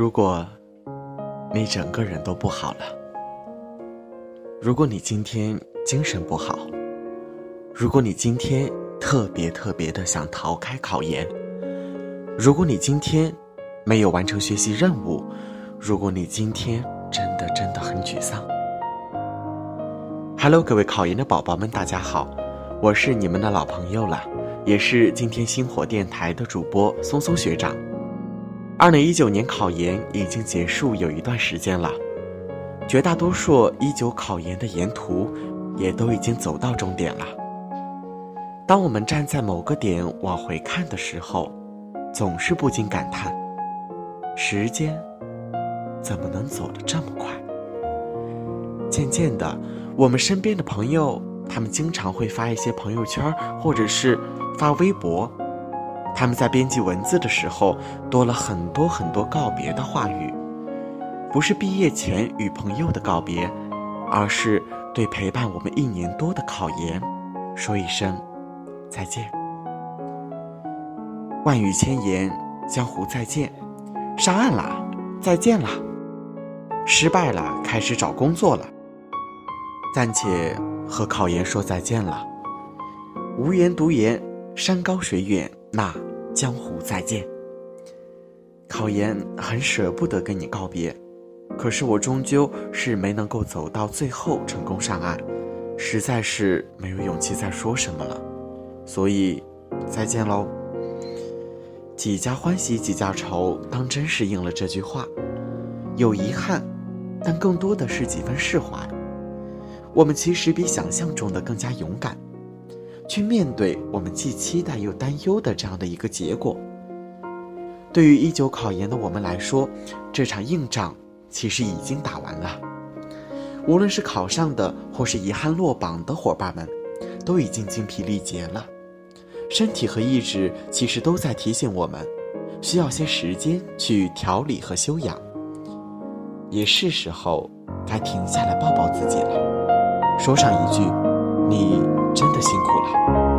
如果你整个人都不好了，如果你今天精神不好，如果你今天特别特别的想逃开考研，如果你今天没有完成学习任务，如果你今天真的真的很沮丧，Hello，各位考研的宝宝们，大家好，我是你们的老朋友了，也是今天星火电台的主播松松学长。二零一九年考研已经结束有一段时间了，绝大多数一九考研的沿途也都已经走到终点了。当我们站在某个点往回看的时候，总是不禁感叹：时间怎么能走得这么快？渐渐的，我们身边的朋友，他们经常会发一些朋友圈，或者是发微博。他们在编辑文字的时候，多了很多很多告别的话语，不是毕业前与朋友的告别，而是对陪伴我们一年多的考研，说一声再见。万语千言，江湖再见，上岸啦，再见啦，失败了，开始找工作了，暂且和考研说再见了，无言独言，山高水远。那江湖再见。考研很舍不得跟你告别，可是我终究是没能够走到最后成功上岸，实在是没有勇气再说什么了，所以再见喽。几家欢喜几家愁，当真是应了这句话，有遗憾，但更多的是几分释怀。我们其实比想象中的更加勇敢。去面对我们既期待又担忧的这样的一个结果。对于一九考研的我们来说，这场硬仗其实已经打完了。无论是考上的，或是遗憾落榜的伙伴们，都已经精疲力竭了，身体和意志其实都在提醒我们，需要些时间去调理和休养。也是时候该停下来抱抱自己了，说上一句：“你。”真的辛苦了。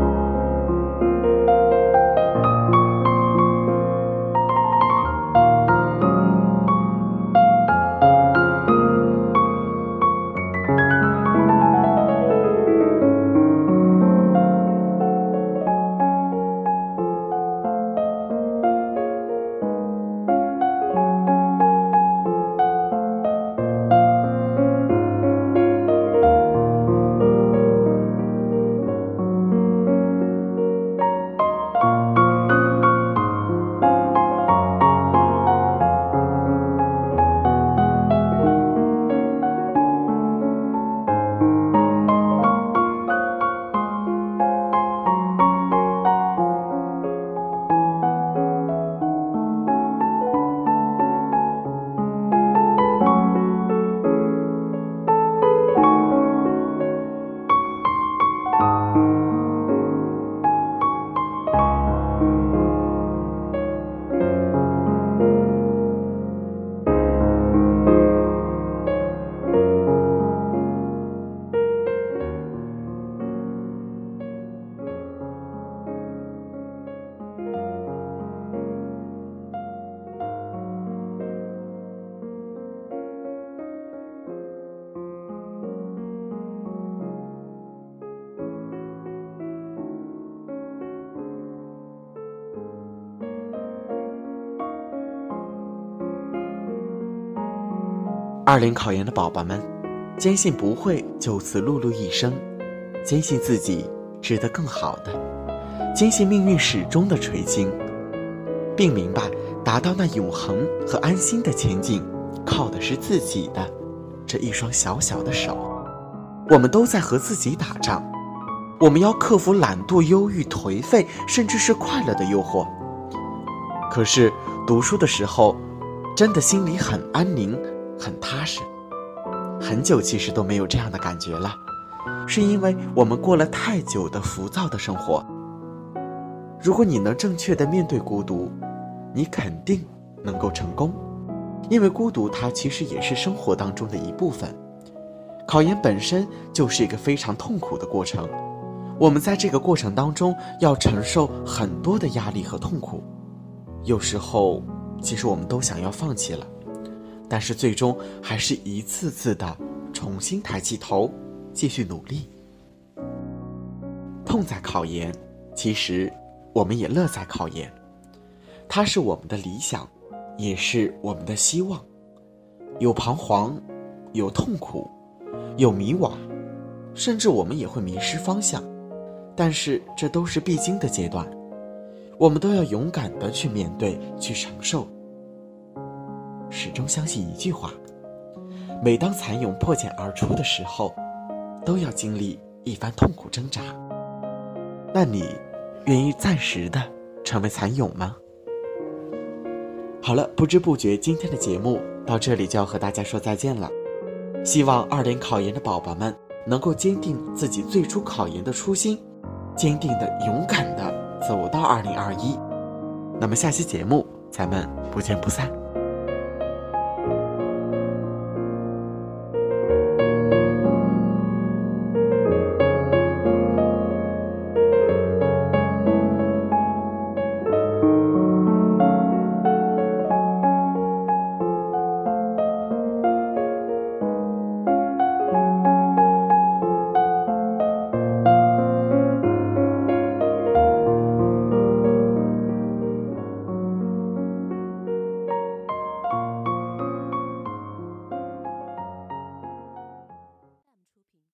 二零考研的宝宝们，坚信不会就此碌碌一生，坚信自己值得更好的，坚信命运始终的垂青，并明白达到那永恒和安心的前景，靠的是自己的这一双小小的手。我们都在和自己打仗，我们要克服懒惰、忧郁、颓废，甚至是快乐的诱惑。可是读书的时候，真的心里很安宁。很踏实，很久其实都没有这样的感觉了，是因为我们过了太久的浮躁的生活。如果你能正确的面对孤独，你肯定能够成功，因为孤独它其实也是生活当中的一部分。考研本身就是一个非常痛苦的过程，我们在这个过程当中要承受很多的压力和痛苦，有时候其实我们都想要放弃了，但是最终还是一次次的重新抬起头，继续努力。痛在考研，其实我们也乐在考研，它是我们的理想，也是我们的希望，有彷徨，有痛苦。有迷惘，甚至我们也会迷失方向，但是这都是必经的阶段，我们都要勇敢的去面对，去承受。始终相信一句话：每当蚕蛹破茧而出的时候，都要经历一番痛苦挣扎。那你愿意暂时的成为蚕蛹吗？好了，不知不觉今天的节目到这里就要和大家说再见了。希望二零考研的宝宝们能够坚定自己最初考研的初心，坚定的、勇敢的走到二零二一。那么下期节目咱们不见不散。